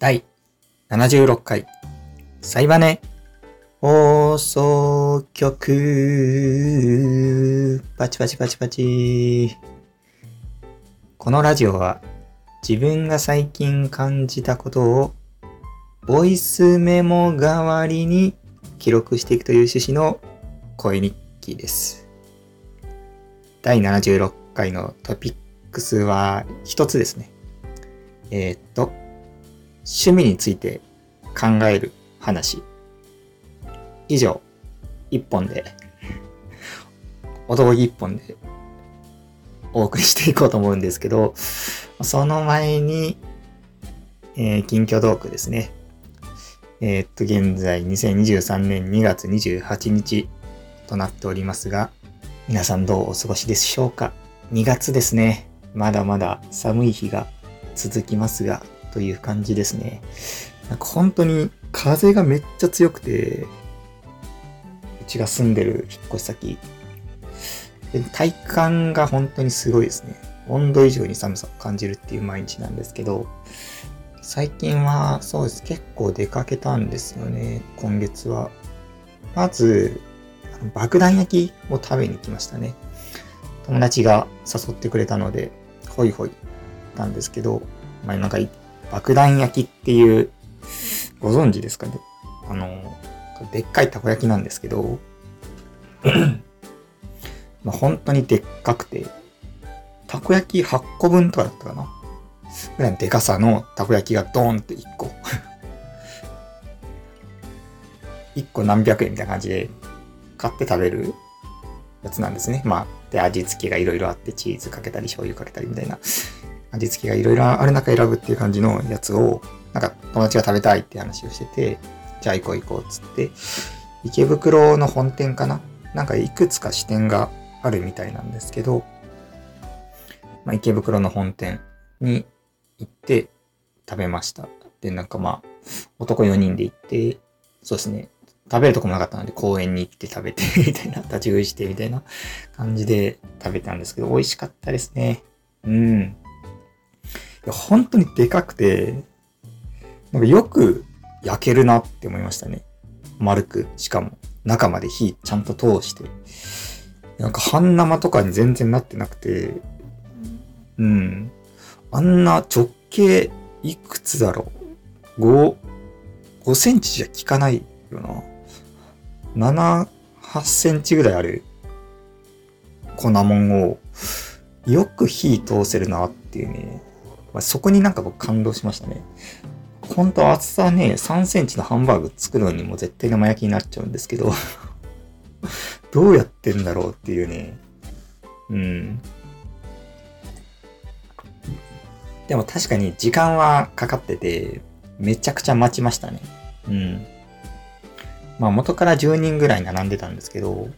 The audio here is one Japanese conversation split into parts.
第76回、サイバネ放送局、パチパチパチパチ。このラジオは自分が最近感じたことをボイスメモ代わりに記録していくという趣旨の声日記です。第76回のトピックスは一つですね。えーっと、趣味について考える話。以上、一本で、男気一本でお送りしていこうと思うんですけど、その前に、えー近況トークですね。えーっと、現在2023年2月28日となっておりますが、皆さんどうお過ごしでしょうか ?2 月ですね。まだまだ寒い日が続きますが、という感じですね。なんか本当に風がめっちゃ強くて、うちが住んでる引っ越し先、体感が本当にすごいですね。温度以上に寒さを感じるっていう毎日なんですけど、最近はそうです。結構出かけたんですよね。今月は。まず、爆弾焼きを食べに行きましたね。友達が誘ってくれたので、ほいほいったんですけど、まあなんか爆弾焼きっていう、ご存知ですか？ねあの、でっかいたこ焼きなんですけど、まあ本当にでっかくて、たこ焼き8個分とかだったかな？ぐらいのでかさのたこ焼きがドーンって1個。1個何百円みたいな感じで買って食べるやつなんですね。まあ、で、味付けがいろいろあって、チーズかけたり、醤油かけたりみたいな、味付けがいろいろある中選ぶっていう感じのやつを、なんか友達が食べたいって話をしてて、じゃあ行こう行こうっつって、池袋の本店かな？なんかいくつか支店があるみたいなんですけど、まあ、池袋の本店に行って食べました。で、なんかまあ、男4人で行って、そうですね、食べるとこもなかったので公園に行って食べて みたいな、立ち食いしてみたいな感じで食べたんですけど、美味しかったですね。うん。や本当にでかくて、なんかよく焼けるなって思いましたね。丸く、しかも中まで火ちゃんと通して。なんか半生とかに全然なってなくて、うん。あんな直径いくつだろう ?5、5センチじゃ効かないよな。7、8センチぐらいある粉もんをよく火通せるなっていうね。まあそこになんか僕感動しましたね。本当厚さね、3センチのハンバーグ作るのにも絶対生焼きになっちゃうんですけど、どうやってんだろうっていうね。うん。でも確かに時間はかかってて、めちゃくちゃ待ちましたね。うん。まあ元から10人ぐらい並んでたんですけど、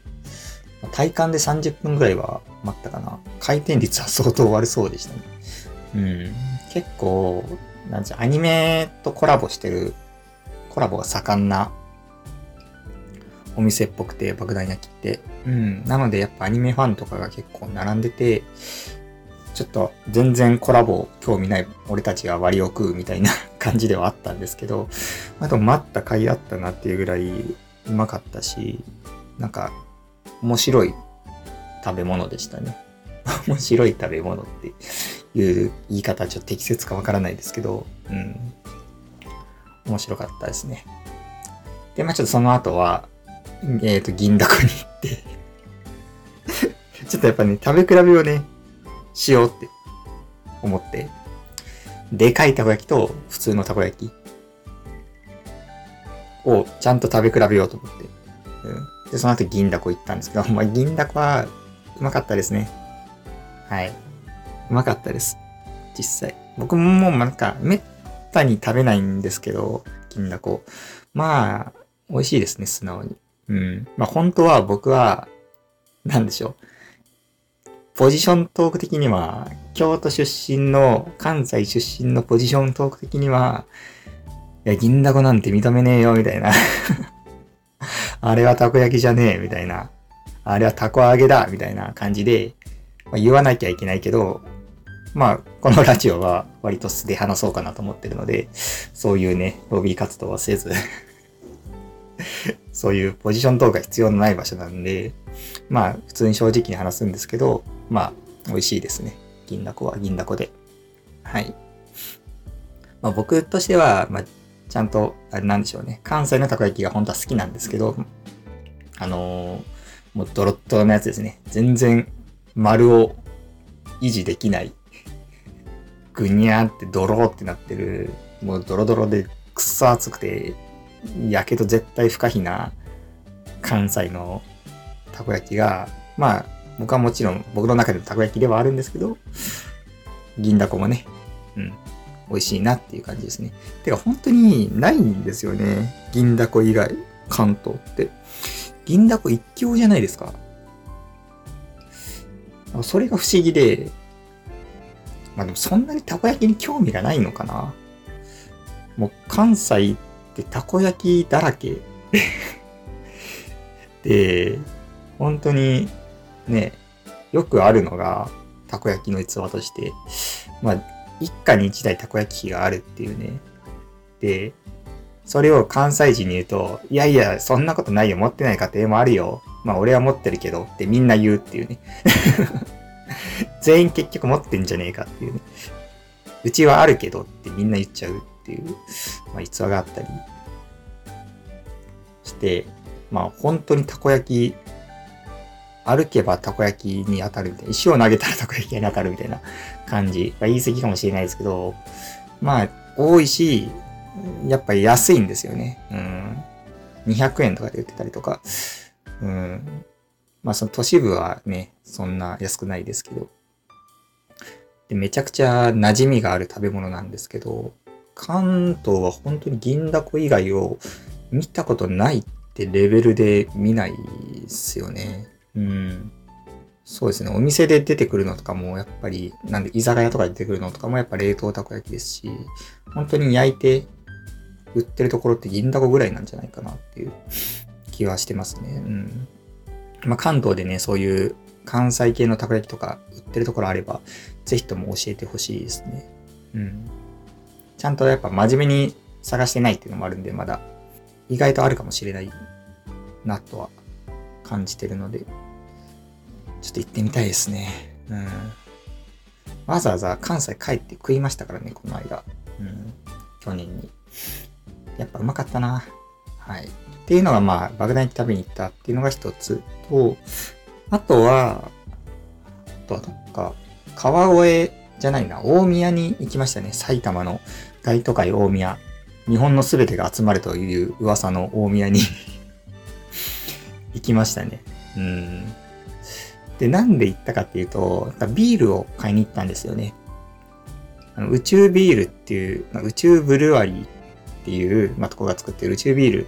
体感で30分ぐらいは待ったかな。回転率は相当悪そうでしたね。うん。結構、なんじゃ、アニメとコラボしてる、コラボが盛んなお店っぽくて、爆弾焼きって。うん。なのでやっぱアニメファンとかが結構並んでて、ちょっと全然コラボ興味ない俺たちが割を食うみたいな感じではあったんですけど、あと待った甲斐あったなっていうぐらいうまかったし、なんか面白い食べ物でしたね。面白い食べ物っていう言い方はちょっと適切かわからないですけど、うん。面白かったですね。で、まあちょっとその後は、えっ、と、銀だこに行って、ちょっとやっぱね、食べ比べをね、しようって思って、でかいたこ焼きと普通のたこ焼きをちゃんと食べ比べようと思って。うん、で、その後銀だこ行ったんですけど、まあ、銀だこはうまかったですね。はい。うまかったです。実際。僕ももうなんか、めったに食べないんですけど、銀だこ。まあ、美味しいですね、素直に。うん。まあ本当は僕は、なんでしょう。ポジショントーク的には、京都出身の、関西出身のポジショントーク的には、いや、銀だこなんて認めねえよ、みたいな。あれはたこ焼きじゃねえ、みたいな。あれはたこ揚げだ、みたいな感じで、まあ、言わなきゃいけないけど、まあ、このラジオは割と素で話そうかなと思ってるので、そういうね、ロビー活動はせず そういうポジション等が必要のない場所なんで、まあ、普通に正直に話すんですけど、まあ、美味しいですね。銀だこは銀だこで。はい。まあ、僕としては、まあ、ちゃんと、あれなんでしょうね。関西のたこ焼きが本当は好きなんですけど、あのー、もうドロッドロのやつですね。全然丸を維持できない。ぐにゃーってドローってなってる、もうドロドロでくっそ熱くて、やけど絶対不可避な関西のたこ焼きが、まあ、僕はもちろん僕の中でのたこ焼きではあるんですけど、銀だこもね、うん、美味しいなっていう感じですね。てか本当にないんですよね。銀だこ以外、関東って。銀だこ一強じゃないですか。それが不思議で、まあでもそんなにたこ焼きに興味がないのかな。もう関西ってたこ焼きだらけ。で、本当にね、よくあるのが、たこ焼きの器として、まあ、一家に一台たこ焼き器があるっていうね。で、それを関西人に言うと、いやいや、そんなことないよ、持ってない家庭もあるよ。まあ俺は持ってるけどってみんな言うっていうね。全員結局持ってんじゃねえかっていうね。うちはあるけどってみんな言っちゃうっていう、まあ逸話があったりして、まあ本当にたこ焼き、歩けばたこ焼きに当たるみたいな、石を投げたらたこ焼きに当たるみたいな感じ。まあ、言い過ぎかもしれないですけど、まあ多いし、やっぱり安いんですよね。うん。200円とかで売ってたりとか。うん。まあその都市部はね、そんな安くないですけど。で、めちゃくちゃ馴染みがある食べ物なんですけど、関東は本当に銀だこ以外を見たことないってレベルで見ないですよね。うん。そうですね。お店で出てくるのとかも、やっぱり、なんで、居酒屋とかで出てくるのとかも、やっぱ冷凍たこ焼きですし、本当に焼いて売ってるところって銀だこぐらいなんじゃないかなっていう気はしてますね。うん。まあ、関東でね、そういう関西系のたこ焼きとか売ってるところあれば、ぜひとも教えてほしいですね。うん。ちゃんとやっぱ真面目に探してないっていうのもあるんで、まだ意外とあるかもしれないなとは感じてるので、ちょっと行ってみたいですね。うん。わざわざ関西帰って食いましたからね、この間。うん。去年に。やっぱうまかったな。はい。っていうのがまあ、爆弾に食べに行ったっていうのが一つと、あとは、あとはどっか、川越じゃないな、大宮に行きましたね。埼玉の大都会大宮。日本の全てが集まるという噂の大宮に 行きましたね。うん。で、なんで行ったかっていうと、ビールを買いに行ったんですよね。あの宇宙ビールっていう、宇宙ブルワリーっていう、まあ、とこが作ってる宇宙ビール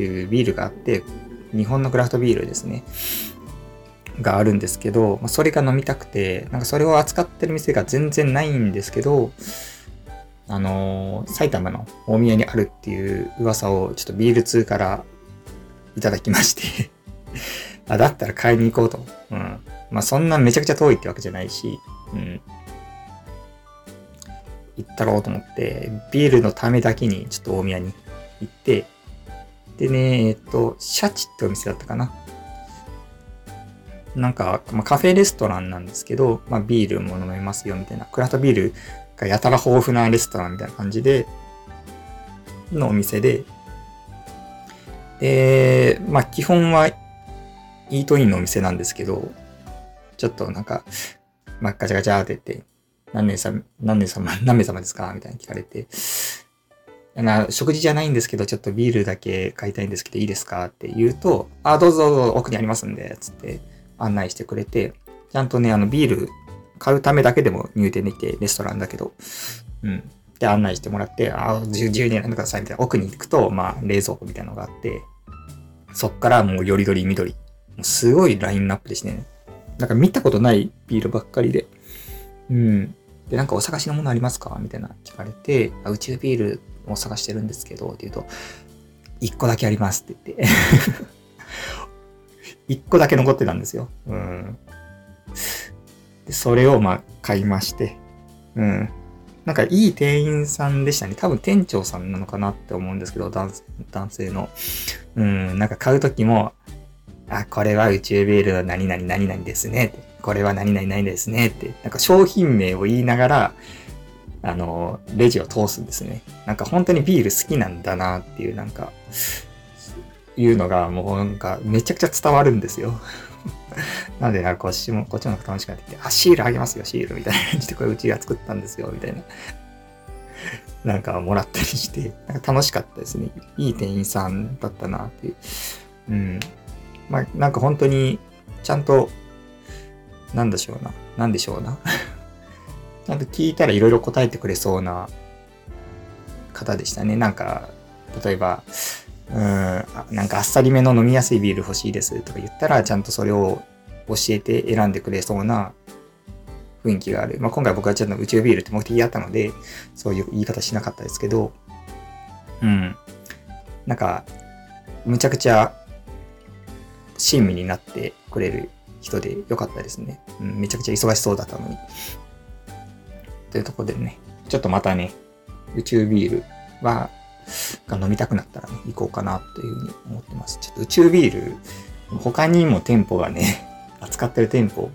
っていうビールがあって、日本のクラフトビールですね。があるんですけど、まあ、それが飲みたくて、なんかそれを扱ってる店が全然ないんですけど、あのー、埼玉の大宮にあるっていう噂をちょっとビール通からいただきまして あ、だったら買いに行こうと。うん。まあそんなめちゃくちゃ遠いってわけじゃないし、うん。行ったろうと思って、ビールのためだけにちょっと大宮に行って、でね、えっと、シャチってお店だったかな。なんか、まあ、カフェレストランなんですけど、まあ、ビールも飲めますよみたいな、クラフトビールがやたら豊富なレストランみたいな感じで、のお店で、で、まあ、基本はイートインのお店なんですけど、ちょっとなんか、まあ、ガチャガチャって言って、何年さ、何年様、何名様ですかみたいに聞かれて、な食事じゃないんですけど、ちょっとビールだけ買いたいんですけど、いいですかって言うと、あ、どうぞどうぞ奥にありますんで、つって案内してくれて、ちゃんとね、あの、ビール買うためだけでも入店できて、レストランだけど、うん。で、案内してもらって、あ、自由に選んでくださいみたいな。奥に行くと、まあ、冷蔵庫みたいなのがあって、そっからもうよりどり緑。すごいラインナップでしてね。なんか見たことないビールばっかりで。うん。で、なんかお探しのものありますか？みたいな聞かれて、あ宇宙ビールを探してるんですけど、って言うと、一個だけありますって言って 一個だけ残ってたんですよ。うん。でそれをまあ買いまして、うん。なんかいい店員さんでしたね。多分店長さんなのかなって思うんですけど、男男性の。うん、なんか買うときも、あ、これは宇宙ビールの何々何々ですね。これは何々何々ですねって。なんか商品名を言いながら、あの、レジを通すんですね。なんか本当にビール好きなんだなっていう、なんか、いうのがもうなんかめちゃくちゃ伝わるんですよ。なんで、なんかこっちも、こっちの方が楽しくなってきて、あ、シールあげますよ、シールみたいな感じで、これうちが作ったんですよ、みたいな。なんかもらったりして、なんか楽しかったですね。いい店員さんだったなっていう。うん。まあ、なんか本当に、ちゃんと、なんでしょうな。なんでしょうな。ちゃんと聞いたらいろいろ答えてくれそうな方でしたね。なんか、例えば、うん、なんかあっさりめの飲みやすいビール欲しいですとか言ったら、ちゃんとそれを教えて選んでくれそうな雰囲気がある。まあ、今回僕はちょっと宇宙ビールって目的やったので、そういう言い方しなかったですけど、うん。なんか、むちゃくちゃ親身になってくれる人でよかったですね。うん、めちゃくちゃ忙しそうだったのに。というところでね、ちょっとまたね、宇宙ビールはが飲みたくなったらね、行こうかなというふうに思ってます。ちょっと宇宙ビール、他にも店舗がね、扱ってる店舗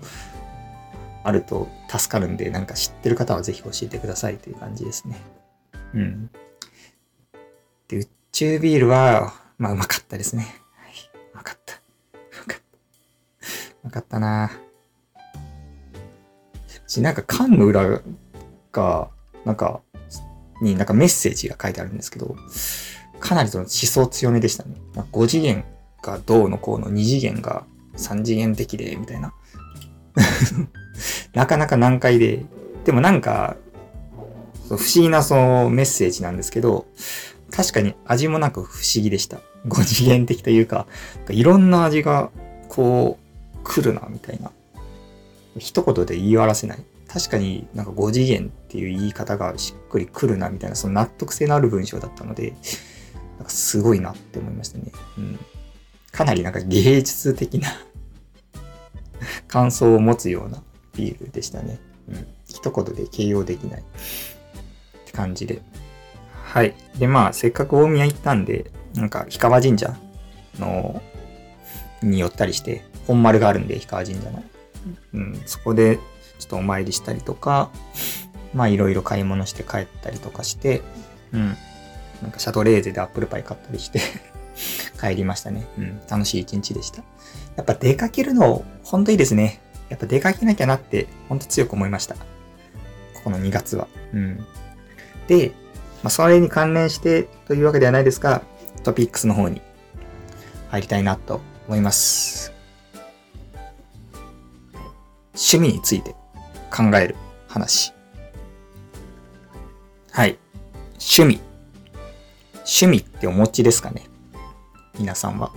あると助かるんで、なんか知ってる方はぜひ教えてくださいという感じですね。うん。で、宇宙ビールは、まあうまかったですね。はい、うまかった。うまかった。うまかったなぁなんか缶の裏が、なんかになんかメッセージが書いてあるんですけど、かなりその思想強めでしたね。ま、5次元がどうのこうの2次元が3次元的で、みたいな。なかなか難解で、でもなんか、不思議なそのメッセージなんですけど、確かに味もなく不思議でした。5次元的というか、いろんな味がこう来るな、みたいな。一言で言い表せない。確かになんか5次元っていう言い方がしっくりくるなみたいな、その納得性のある文章だったので、なんかすごいなって思いましたね。うん。かなりなんか芸術的な感想を持つようなビールでしたね。うん。一言で形容できないって感じで。はい。で、まあ、せっかく大宮行ったんで、なんか、氷川神社の、に寄ったりして、本丸があるんで、氷川神社の。うん、そこでちょっとお参りしたりとか、まあいろいろ買い物して帰ったりとかして、うん。なんかシャトレーゼでアップルパイ買ったりして 帰りましたね。うん。楽しい一日でした。やっぱ出かけるの、ほんといいですね。やっぱ出かけなきゃなって、ほんと強く思いました。ここの2月は。うん。で、まあ、それに関連してというわけではないですが、トピックスの方に入りたいなと思います。趣味について考える話。はい。趣味。趣味ってお持ちですかね？皆さんは。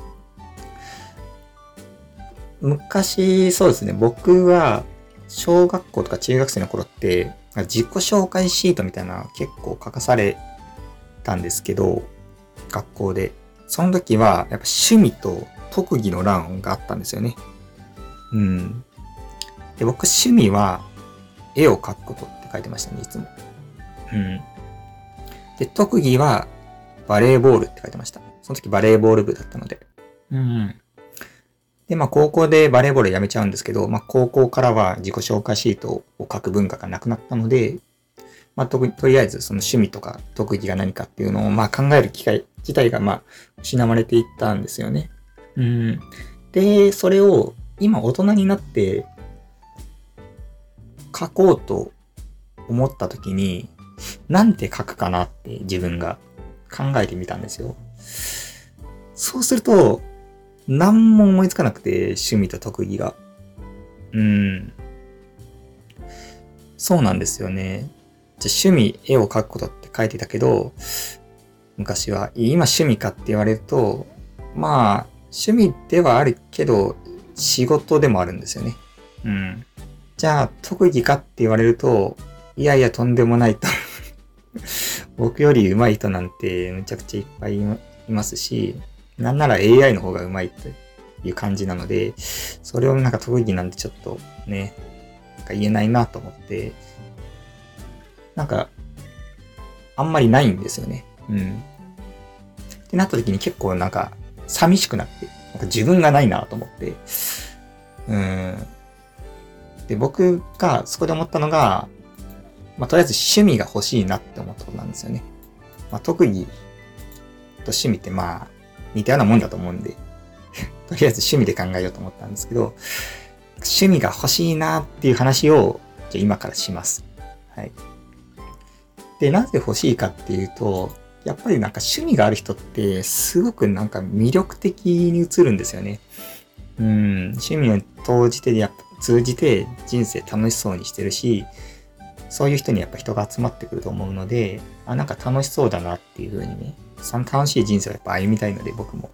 昔、そうですね。僕は、小学校とか中学生の頃って、自己紹介シートみたいな結構書かされたんですけど、学校で。その時は、やっぱ趣味と特技の欄があったんですよね。うん。で、僕趣味は、絵を描くことって書いてましたね、いつも。うん。で、特技はバレーボールって書いてました。その時バレーボール部だったので。うん。で、まあ高校でバレーボールやめちゃうんですけど、まあ高校からは自己紹介シートを書く文化がなくなったので、まあととりあえずその趣味とか特技が何かっていうのをまあ考える機会自体がまあ失われていったんですよね。うん。で、それを今大人になって書こうと思った時に、なんて書くかなって自分が考えてみたんですよ。そうすると、何も思いつかなくて、趣味と特技が。うん。そうなんですよね。じゃ趣味、絵を描くことって書いてたけど、昔は、今趣味かって言われると、まあ、趣味ではあるけど、仕事でもあるんですよね。うん。じゃあ、特技かって言われると、いやいや、とんでもないと 僕より上手い人なんてむちゃくちゃいっぱいいますし、なんなら AI の方が上手いという感じなので、それをなんか特技なんてちょっとね、なんか言えないなと思って、なんか、あんまりないんですよね。うん。ってなった時に結構なんか、寂しくなって、なんか自分がないなと思って、うん。で、僕がそこで思ったのが、まあ、とりあえず趣味が欲しいなって思ったことなんですよね。まあ、特技と趣味ってまあ、似たようなもんだと思うんで とりあえず趣味で考えようと思ったんですけど、趣味が欲しいなっていう話を、じゃ今からします。はい。で、なぜ欲しいかっていうと、やっぱりなんか趣味がある人ってすごくなんか魅力的に映るんですよね。うん、趣味を通じて通じて人生楽しそうにしてるし、そういう人にやっぱ人が集まってくると思うので、あ、なんか楽しそうだなっていう風にね、楽しい人生をやっぱ歩みたいので僕も。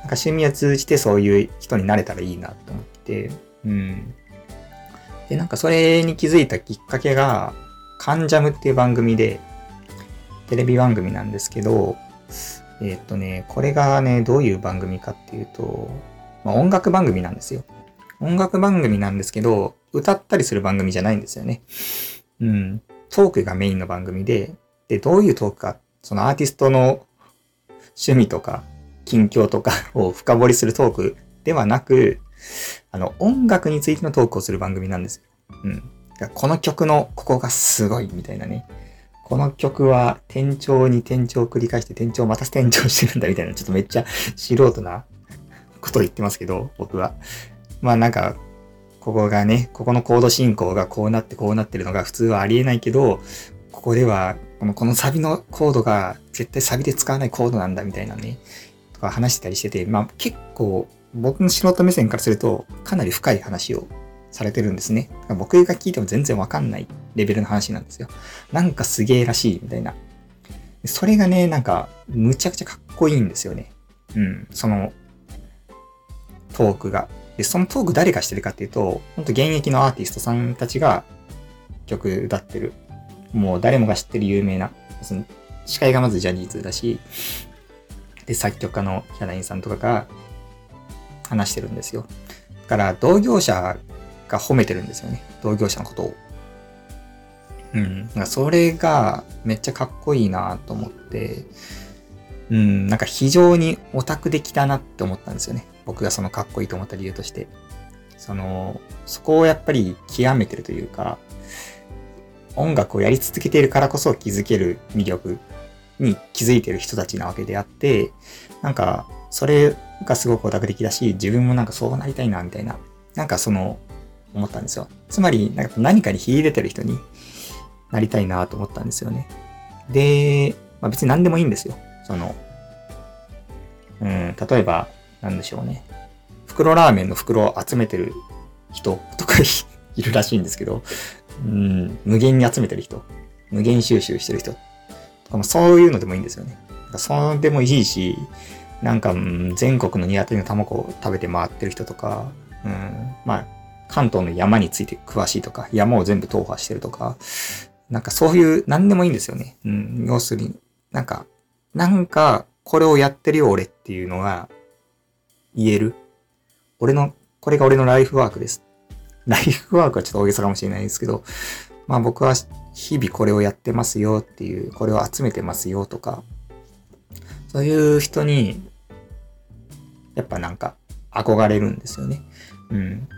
なんか趣味を通じてそういう人になれたらいいなと思って、うん。で、なんかそれに気づいたきっかけが、カンジャムっていう番組で、テレビ番組なんですけど、えー、っとね、これがね、どういう番組かっていうと、まあ、音楽番組なんですよ。音楽番組なんですけど、歌ったりする番組じゃないんですよね。うん。トークがメインの番組で、で、どういうトークか、そのアーティストの趣味とか、近況とか を深掘りするトークではなく、あの、音楽についてのトークをする番組なんですよ。うん。この曲のここがすごいみたいなね。この曲は転調に転調を繰り返して転調をまた転調してるんだみたいな、ちょっとめっちゃ素人なことを言ってますけど、僕は。まあなんか、ここがね、ここのコード進行がこうなってこうなってるのが普通はありえないけど、ここでは、このこのサビのコードが絶対サビで使わないコードなんだみたいなね、とか話してたりしてて、まあ結構僕の素人目線からするとかなり深い話をされてるんですね。僕が聞いても全然わかんないレベルの話なんですよ。なんかすげえらしいみたいな。それがね、なんかむちゃくちゃかっこいいんですよね。うん。そのトークが。で、そのトーク誰がしてるかっていうと、ほんと現役のアーティストさんたちが曲歌ってる。もう誰もが知ってる有名な。その司会がまずジャニーズだし、で、作曲家のヒャダインさんとかが話してるんですよ。だから同業者が褒めてるんですよね。同業者のことを。うん。かそれがめっちゃかっこいいなと思って、うん、なんか非常にオタクできたなって思ったんですよね。僕がそのかっこいいと思った理由として。その、そこをやっぱり極めてるというか、音楽をやり続けているからこそ気づける魅力に気づいてる人たちなわけであって、なんか、それがすごくオタク的だし、自分もなんかそうなりたいな、みたいな、なんかその、思ったんですよ。つまり、なんか何かに秀でてる人になりたいなと思ったんですよね。で、まあ、別に何でもいいんですよ。その、うん、例えば、なんでしょうね。袋ラーメンの袋を集めてる人とかいるらしいんですけど、うん、無限に集めてる人、無限収集してる人とかもそういうのでもいいんですよね。そうでもいいし、なんか、うん、全国のニワトリの卵を食べて回ってる人とか、うん、まあ、関東の山について詳しいとか、山を全部踏破してるとか、なんかそういう、何でもいいんですよね。うん、要するに、なんか、なんか、これをやってるよ、俺っていうのが、言える？俺の、これが俺のライフワークです。ライフワークはちょっと大げさかもしれないですけど、まあ僕は日々これをやってますよっていう、これを集めてますよとか、そういう人に、やっぱなんか憧れるんですよね。うん。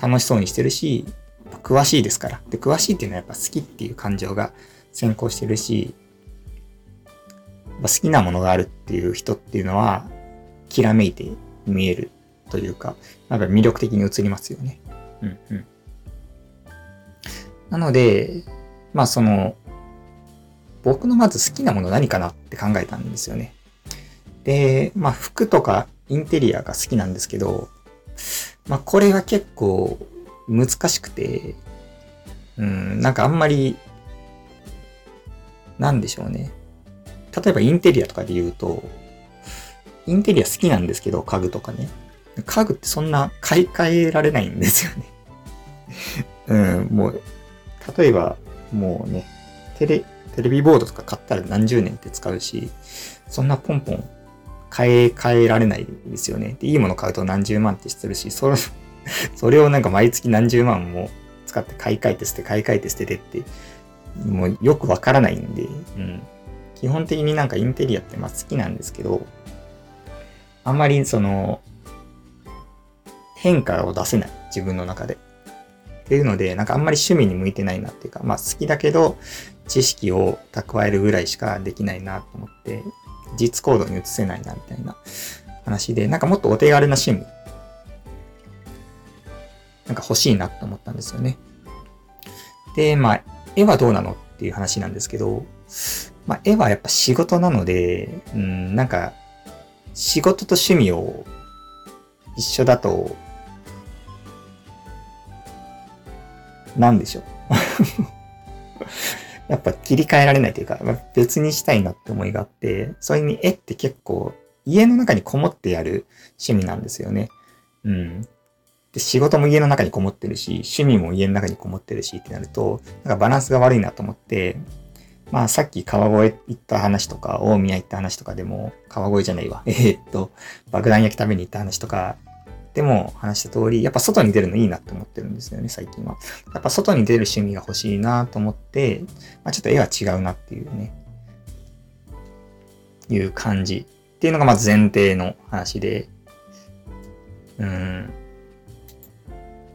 楽しそうにしてるし、詳しいですから。で、詳しいっていうのはやっぱ好きっていう感情が先行してるし、好きなものがあるっていう人っていうのは、きらめいて見えるというか、なんか魅力的に映りますよね。うんうん。なので、まあその、僕のまず好きなもの何かなって考えたんですよね。で、まあ服とかインテリアが好きなんですけど、まあ、これは結構難しくて、うん、なんかあんまり、なんでしょうね。例えばインテリアとかで言うと、インテリア好きなんですけど、家具とかね。家具ってそんな買い替えられないんですよね。うん、もう、例えば、もうね、テレ、テレビボードとか買ったら何十年って使うし、そんなポンポン買い替えられないですよね。で、いいもの買うと何十万ってするし、それ、それをなんか毎月何十万も使って買い替えて捨て、買い替えて捨ててってもうよくわからないんで、うん。基本的になんかインテリアってまあ好きなんですけど、あんまりその、変化を出せない。自分の中で。っていうので、なんかあんまり趣味に向いてないなっていうか、まあ好きだけど、知識を蓄えるぐらいしかできないなと思って、実行動に移せないなみたいな話で、なんかもっとお手軽な趣味、なんか欲しいなと思ったんですよね。で、まあ、絵はどうなのっていう話なんですけど、まあ、絵はやっぱ仕事なので、うん、なんか、仕事と趣味を一緒だと、なんでしょう。やっぱ切り替えられないというか、別にしたいなって思いがあって、それに絵って結構家の中にこもってやる趣味なんですよね。うん。で、仕事も家の中にこもってるし、趣味も家の中にこもってるしってなると、なんかバランスが悪いなと思って、まあさっき川越行った話とか、大宮行った話とかでも、川越じゃないわ。えー、っと、爆弾焼き食べに行った話とか、でも話した通り、やっぱ外に出るのいいなって思ってるんですよね、最近は。やっぱ外に出る趣味が欲しいなと思って、まあちょっと絵は違うなっていうね、いう感じ。っていうのがまず前提の話で、うん。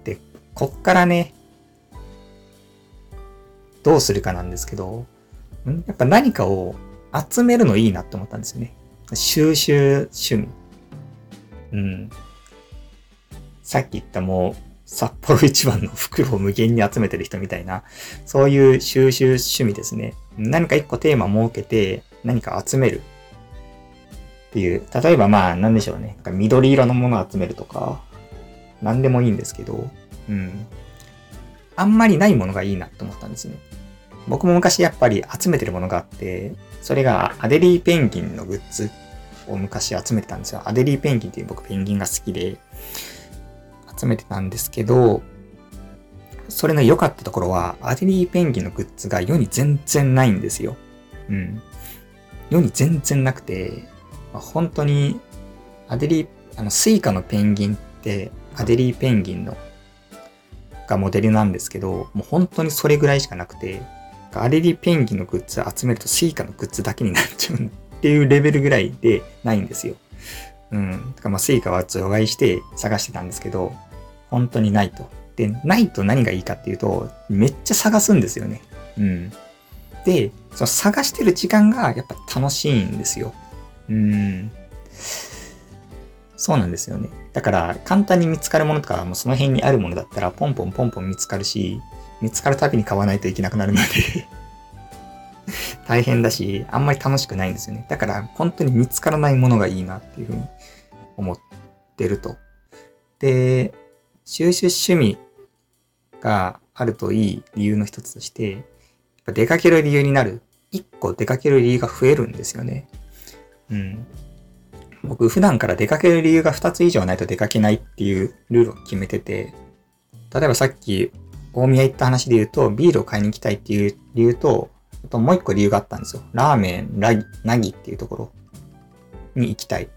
で、こっからね、どうするかなんですけど、やっぱ何かを集めるのいいなって思ったんですよね。収集趣味。うん。さっき言ったもう、札幌一番の袋を無限に集めてる人みたいな、そういう収集趣味ですね。何か一個テーマ設けて、何か集める。っていう、例えばまあ、なんでしょうね。緑色のものを集めるとか、何でもいいんですけど、うん。あんまりないものがいいなって思ったんですね。僕も昔やっぱり集めてるものがあって、それがアデリーペンギンのグッズを昔集めてたんですよ。アデリーペンギンっていう僕ペンギンが好きで集めてたんですけど、それの良かったところは、アデリーペンギンのグッズが世に全然ないんですよ。うん。世に全然なくて、まあ、本当に、アデリー、あの、 Suica のペンギンって、アデリーペンギンの、がモデルなんですけど、もう本当にそれぐらいしかなくて、アデリペンギンのグッズ集めると Suica のグッズだけになっちゃうっていうレベルぐらいでないんですよ。うん。だからまあ Suica は除外して探してたんですけど、本当にないと。で、ないと何がいいかっていうと、めっちゃ探すんですよね。うん。で、その探してる時間がやっぱ楽しいんですよ。うん。そうなんですよね。だから、簡単に見つかるものとか、もうその辺にあるものだったら、ポンポンポンポン見つかるし、見つかるたびに買わないといけなくなるので 大変だし、あんまり楽しくないんですよね。だから、本当に見つからないものがいいなっていうふうに思ってると。で、収集趣味があるといい理由の一つとして、やっぱ出かける理由になる。一個出かける理由が増えるんですよね。うん。僕普段から出かける理由が2つ以上ないと出かけないっていうルールを決めてて、例えばさっき大宮行った話で言うと、ビールを買いに行きたいっていう理由と、あともう一個理由があったんですよ。ラーメン、ラギ、ナギっていうところに行きたいっ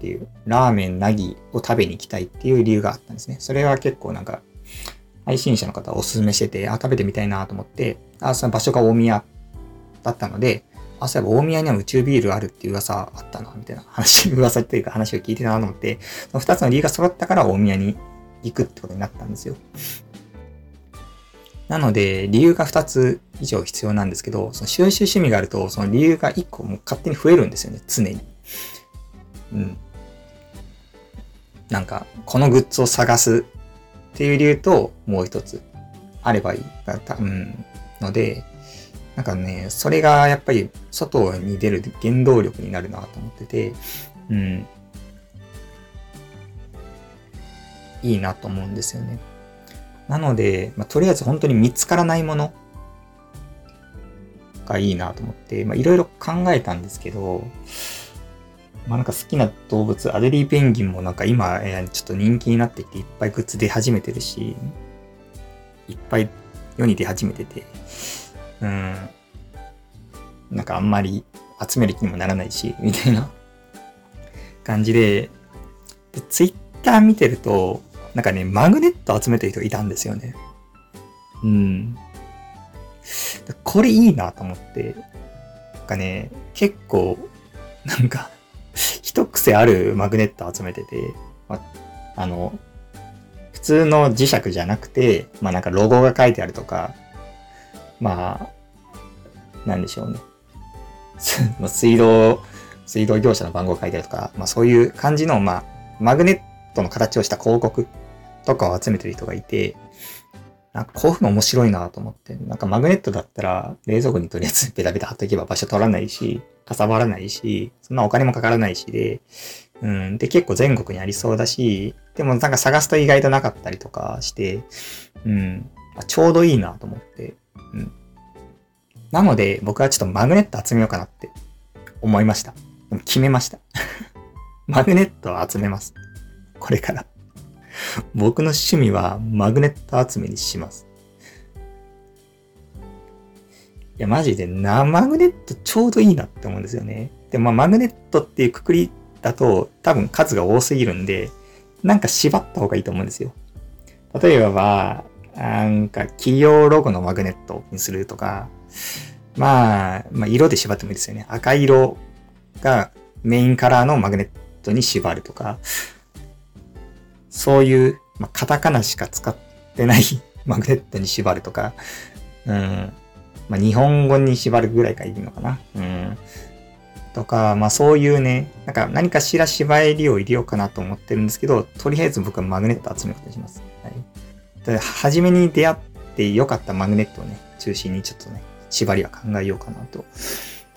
ていう、ラーメン、ナギを食べに行きたいっていう理由があったんですね。それは結構なんか、配信者の方おすすめしてて、あ、食べてみたいなと思って、あ、その場所が大宮だったので、あ、そういえば大宮には宇宙ビールあるっていう噂あったな、みたいな話、噂っていうか話を聞いてたなと思って、その二つの理由が揃ったから大宮に行くってことになったんですよ。なので、理由が2つ以上必要なんですけど、その収集趣味があると、その理由が1個も勝手に増えるんですよね、常に。うん。なんか、このグッズを探すっていう理由と、もう一つあればいい。うん。ので、なんかね、それがやっぱり外に出る原動力になるなと思ってて、うん。いいなと思うんですよね。なので、まあ、とりあえず本当に見つからないものがいいなと思って、まあ、いろいろ考えたんですけど、まあ、なんか好きな動物、アデリーペンギンもなんか今、えー、ちょっと人気になってきていっぱいグッズ出始めてるし、いっぱい世に出始めてて、うん、なんかあんまり集める気にもならないし、みたいな感じで、でツイッター見てると、なんかね、マグネット集めてる人いたんですよね。うん。これいいなと思って、なんかね、結構、なんか、一癖あるマグネット集めてて、まあの、普通の磁石じゃなくて、まあなんかロゴが書いてあるとか、まあ、なんでしょうね。水道、水道業者の番号書いてあるとか、まあそういう感じの、まあ、マグネットの形をした広告とかを集めてる人がいて、なんかこういうの面白いなと思って、なんかマグネットだったら冷蔵庫にとりあえずベタベタ貼っておけば場所取らないし、かさばらないし、そんなお金もかからないしで、うん、で結構全国にありそうだし、でもなんか探すと意外となかったりとかして、うん、ちょうどいいなと思って、うん。なので僕はちょっとマグネット集めようかなって思いました。でも決めました。マグネットを集めます。これから。僕の趣味はマグネット集めにします。いや、マジでな、マグネットちょうどいいなって思うんですよね。で、まあ、マグネットっていうくくりだと多分数が多すぎるんで、なんか縛った方がいいと思うんですよ。例えば、なんか企業ロゴのマグネットにするとか、まあ、まあ、色で縛ってもいいですよね。赤色がメインカラーのマグネットに縛るとか、そういう、まあ、カタカナしか使ってない マグネットに縛るとか、うん。まあ、日本語に縛るぐらいがいいのかな。うん。とか、まあそういうね、なんか何かしら縛りを入れようかなと思ってるんですけど、とりあえず僕はマグネット集めようとします。はい。で、初めに出会って良かったマグネットをね、中心にちょっとね、縛りは考えようかなと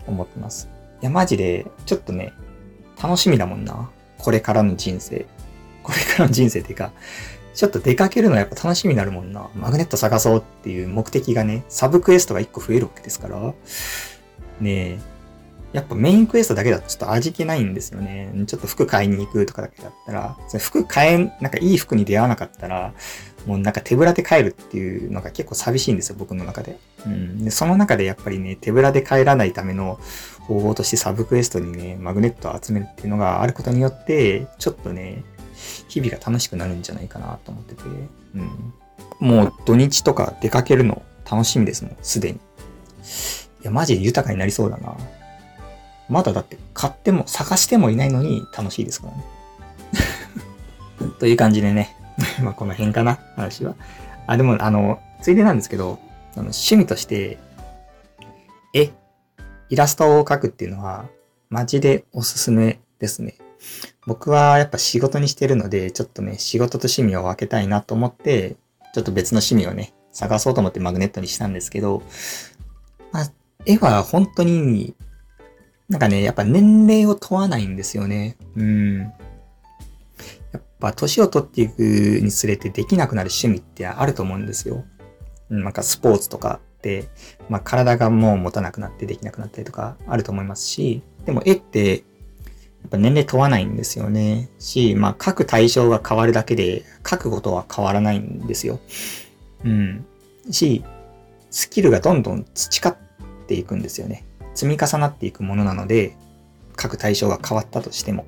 思ってます。いや、マジで、ちょっとね、楽しみだもんな。これからの人生。これからの人生っていうか、ちょっと出かけるのやっぱ楽しみになるもんな。マグネット探そうっていう目的がね、サブクエストが1個増えるわけですから。ねえ。やっぱメインクエストだけだとちょっと味気ないんですよね。ちょっと服買いに行くとかだけだったら、そ服買えん、なんかいい服に出会わなかったら、もうなんか手ぶらで帰るっていうのが結構寂しいんですよ、僕の中で。うん。で、その中でやっぱりね、手ぶらで帰らないための方法としてサブクエストにね、マグネットを集めるっていうのがあることによって、ちょっとね、日々が楽しくなるんじゃないかなと思ってて、うん。もう土日とか出かけるの楽しみですもん、すでに。いや、マジで豊かになりそうだな。まだだって買っても探してもいないのに楽しいですからね。という感じでね。まあこの辺かな、話は。あ、でもあの、ついでなんですけど、あの趣味として、絵、イラストを描くっていうのは、マジでおすすめですね。僕はやっぱ仕事にしてるので、ちょっとね、仕事と趣味を分けたいなと思って、ちょっと別の趣味をね、探そうと思ってマグネットにしたんですけど、まあ、絵は本当に、なんかね、やっぱ年齢を問わないんですよね。うん。やっぱ年を取っていくにつれてできなくなる趣味ってあると思うんですよ。なんかスポーツとかって、まあ体がもう持たなくなってできなくなったりとかあると思いますし、でも絵ってやっぱ年齢問わないんですよね。し、まあ書く対象が変わるだけで書くことは変わらないんですよ。うん。し、スキルがどんどん培っていくんですよね。積み重なっていくものなので、書く対象が変わったとしても。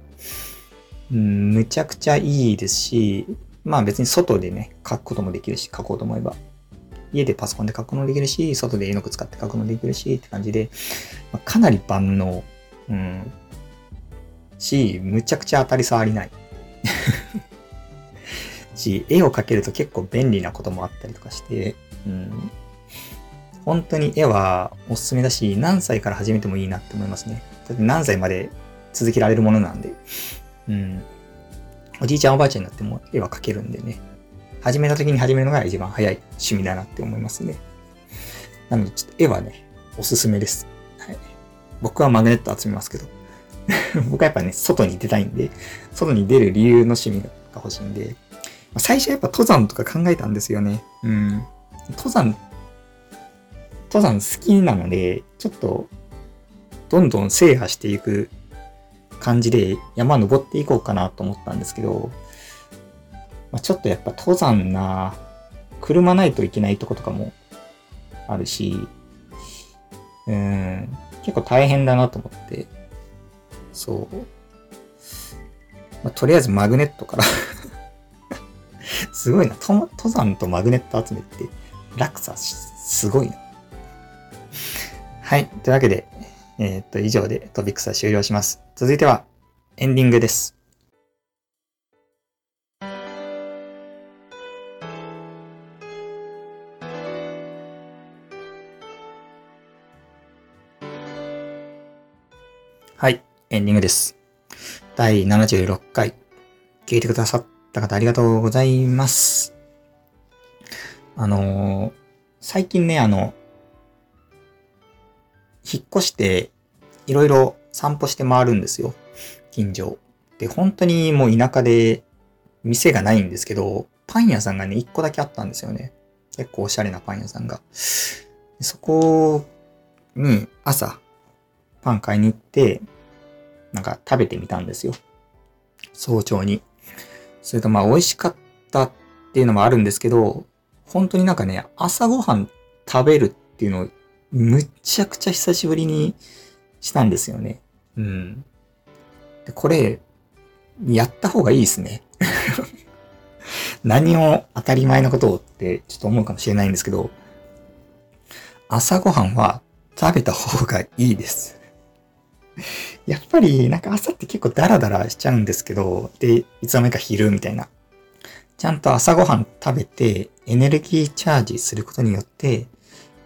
うん、むちゃくちゃいいですし、まあ別に外でね、書くこともできるし、書こうと思えば。家でパソコンで書くこともできるし、外で絵の具使って書くこともできるし、って感じで、まあ、かなり万能。うん、し、むちゃくちゃ当たり障りない。し、絵を描けると結構便利なこともあったりとかして、うん、本当に絵はおすすめだし、何歳から始めてもいいなって思いますね。だって何歳まで続けられるものなんで、うん、おじいちゃんおばあちゃんになっても絵は描けるんでね、始めた時に始めるのが一番早い趣味だなって思いますね。なので、ちょっと絵はね、おすすめです。はい。僕はマグネット集めますけど、僕はやっぱね、外に出たいんで、外に出る理由の趣味が欲しいんで、最初はやっぱ登山とか考えたんですよね。うん。登山、登山好きなので、ちょっと、どんどん制覇していく感じで山登っていこうかなと思ったんですけど、まあ、ちょっとやっぱ登山な、車ないといけないとことかもあるし、うん、結構大変だなと思って、そう。まあ、とりあえずマグネットから すごいな。登山とマグネット集めって落差すごいな。はい。というわけで、えー、っと、以上でトピックスは終了します。続いては、エンディングです。はい、エンディングです。第76回、聞いてくださった方ありがとうございます。あのー、最近ね、あの、引っ越して、いろいろ散歩して回るんですよ。近所。で、本当にもう田舎で、店がないんですけど、パン屋さんがね、一個だけあったんですよね。結構おしゃれなパン屋さんが。そこに朝、パン買いに行って、なんか食べてみたんですよ。早朝に。それとまあ美味しかったっていうのもあるんですけど、本当になんかね、朝ごはん食べるっていうのをむっちゃくちゃ久しぶりにしたんですよね。うん。でこれ、やった方がいいですね。何を当たり前のことをってちょっと思うかもしれないんですけど、朝ごはんは食べた方がいいです。やっぱりなんか朝って結構ダラダラしちゃうんですけど、で、いつの間にか昼みたいな。ちゃんと朝ごはん食べてエネルギーチャージすることによって、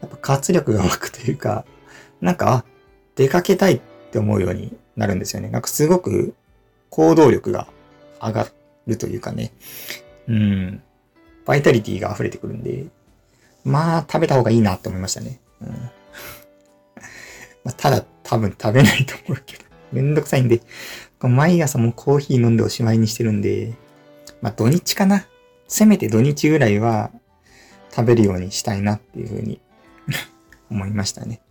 やっぱ活力が湧くというか、なんか、出かけたいって思うようになるんですよね。なんかすごく行動力が上がるというかね。うん。バイタリティが溢れてくるんで、まあ食べた方がいいなって思いましたね。うん。まあ、ただ多分食べないと思うけど、めんどくさいんで、毎朝もうコーヒー飲んでおしまいにしてるんで、まあ土日かな。せめて土日ぐらいは食べるようにしたいなっていうふうに 思いましたね。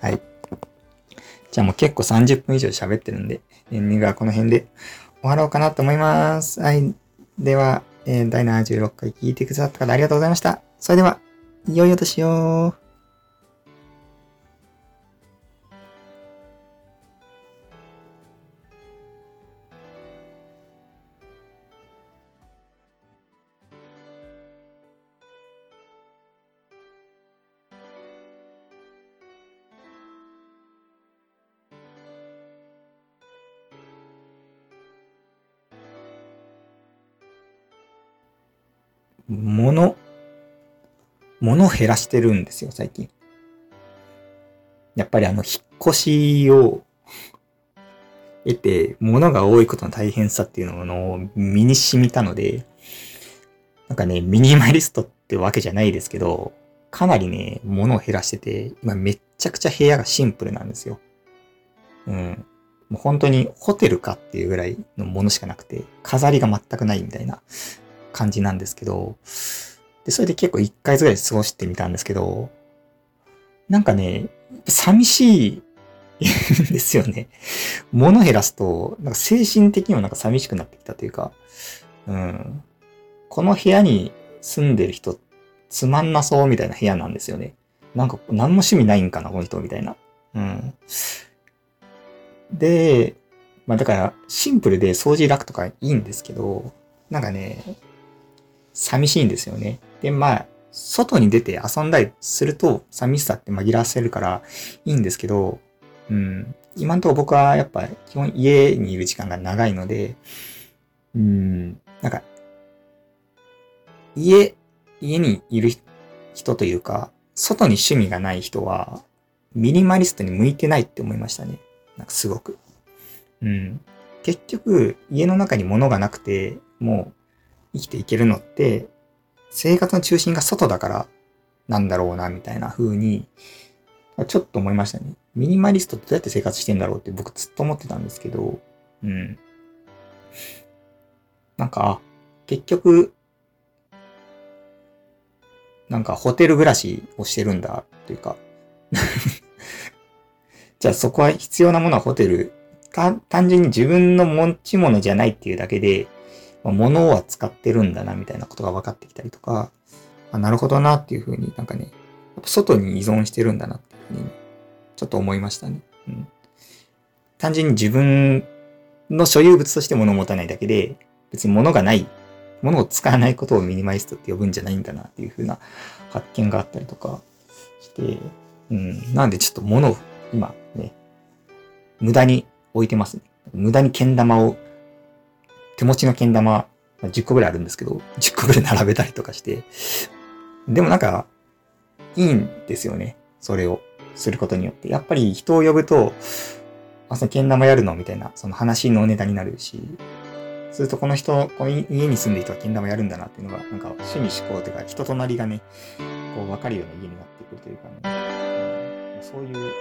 はい。じゃあもう結構30分以上喋ってるんで、エンディングはこの辺で終わろうかなと思います。はい。では、えー、第76回聞いてくださった方ありがとうございました。それでは、良いお年を。物、物を減らしてるんですよ、最近。やっぱりあの、引っ越しを得て、物が多いことの大変さっていうのを身に染みたので、なんかね、ミニマリストってわけじゃないですけど、かなりね、物を減らしてて、今めっちゃくちゃ部屋がシンプルなんですよ。うん。もう本当にホテルかっていうぐらいのものしかなくて、飾りが全くないみたいな感じなんですけど、で、それで結構1ヶ月ぐらい過ごしてみたんですけど、なんかね、寂しいですよね。物減らすと、なんか精神的にもなんか寂しくなってきたというか、うん。この部屋に住んでる人、つまんなそうみたいな部屋なんですよね。なんか何も趣味ないんかな、この人みたいな。うん。で、まあだからシンプルで掃除楽とかいいんですけど、なんかね、寂しいんですよね。で、まあ、外に出て遊んだりすると寂しさって紛らわせるからいいんですけど、うん、今んとこ僕はやっぱ基本家にいる時間が長いので、うん、なんか、家、家にいる人というか、外に趣味がない人は、ミニマリストに向いてないって思いましたね。なんかすごく。うん。結局、家の中に物がなくて、もう生きていけるのって、生活の中心が外だからなんだろうな、みたいな風に、ちょっと思いましたね。ミニマリストってどうやって生活してんだろうって僕ずっと思ってたんですけど、うん。なんか、結局、なんかホテル暮らしをしてるんだというか じゃあそこは必要なものはホテル。単純に自分の持ち物じゃないっていうだけで、ま、物は使ってるんだな、みたいなことが分かってきたりとか、あなるほどなっていうふうになんかね、外に依存してるんだなっていうふうに、ちょっと思いましたね。うん。単純に自分の所有物として物を持たないだけで、別に物がない、物を使わないことをミニマリストって呼ぶんじゃないんだなっていうふうな発見があったりとかして、うん。なんでちょっと物を、今ね、無駄に置いてますね。無駄に剣玉を、手持ちの剣玉、10個ぐらいあるんですけど、10個ぐらい並べたりとかして、でもなんか、いいんですよね。それをすることによって。やっぱり人を呼ぶと、あ、その剣玉やるの？みたいな、その話のネタになるし、するとこの人、この家に住んでる人はけん玉やるんだなっていうのが、なんか趣味思考というか人となりがね、こう分かるような家になってくるというかね、そういう